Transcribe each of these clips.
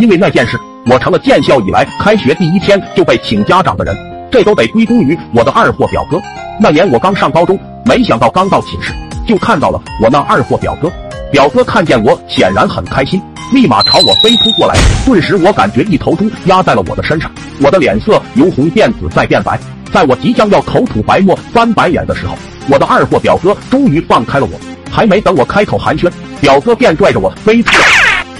因为那件事，我成了建校以来开学第一天就被请家长的人，这都得归功于我的二货表哥。那年我刚上高中，没想到刚到寝室就看到了我那二货表哥。表哥看见我，显然很开心，立马朝我飞扑过来。顿时，我感觉一头猪压在了我的身上，我的脸色由红变紫再变白。在我即将要口吐白沫、翻白眼的时候，我的二货表哥终于放开了我。还没等我开口寒暄，表哥便拽着我飞出了，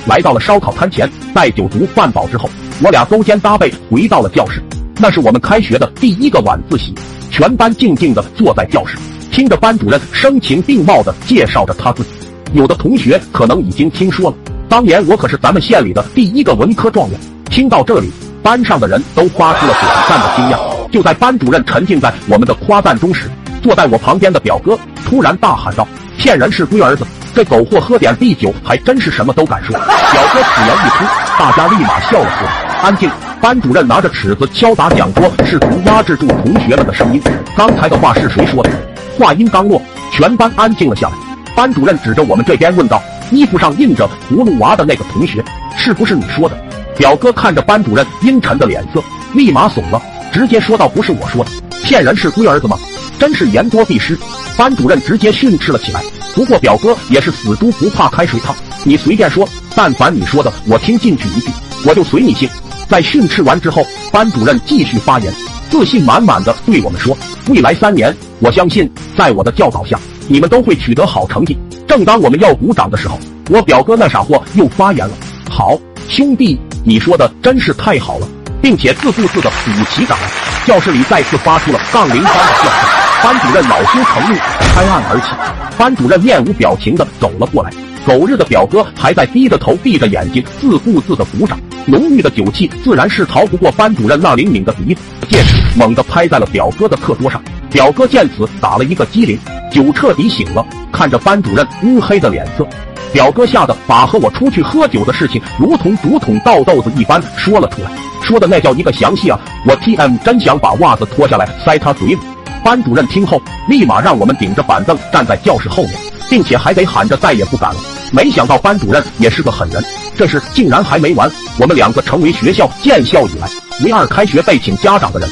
来到了烧烤摊前。待酒足饭饱之后，我俩勾肩搭背回到了教室。那是我们开学的第一个晚自习，全班静静的坐在教室，听着班主任声情并茂的介绍着他自己。有的同学可能已经听说了，当年我可是咱们县里的第一个文科状元。听到这里，班上的人都发出了短暂的惊讶。就在班主任沉浸在我们的夸赞中时，坐在我旁边的表哥突然大喊道：“骗人是龟儿子！这狗货喝点地酒还真是什么都敢说。”表哥此言一出，大家立马笑了出来。安静！班主任拿着尺子敲打讲桌，试图压制住同学们的声音。刚才的话是谁说的？话音刚落，全班安静了下来。班主任指着我们这边问道：“衣服上印着葫芦娃的那个同学，是不是你说的？”表哥看着班主任阴沉的脸色，立马怂了，直接说道：“不是我说的，骗人是龟儿子吗？真是言多必失。”班主任直接训斥了起来。不过表哥也是死猪不怕开水烫，你随便说，但凡你说的我听进去一句，我就随你姓。在训斥完之后，班主任继续发言，自信满满的对我们说：“未来三年，我相信在我的教导下。”你们都会取得好成绩。正当我们要鼓掌的时候，我表哥那傻货又发言了：“好，兄弟，你说的真是太好了，并且自顾自的鼓起掌来。”教室里再次发出了杠铃般的笑声。班主任恼羞成怒，拍案而起。班主任面无表情的走了过来。狗日的表哥还在低着头闭着眼睛自顾自的鼓掌。浓郁的酒气自然是逃不过班主任那灵敏的鼻子，戒指猛地拍在了表哥的课桌上。表哥见此打了一个激灵。酒彻底醒了，看着班主任乌黑的脸色，表哥吓得把和我出去喝酒的事情如同竹筒倒豆子一般说了出来，说的那叫一个详细啊！我 T M 真想把袜子脱下来塞他嘴里。班主任听后，立马让我们顶着板凳站在教室后面，并且还得喊着再也不敢了。没想到班主任也是个狠人，这事竟然还没完，我们两个成为学校建校以来唯二开学被请家长的人。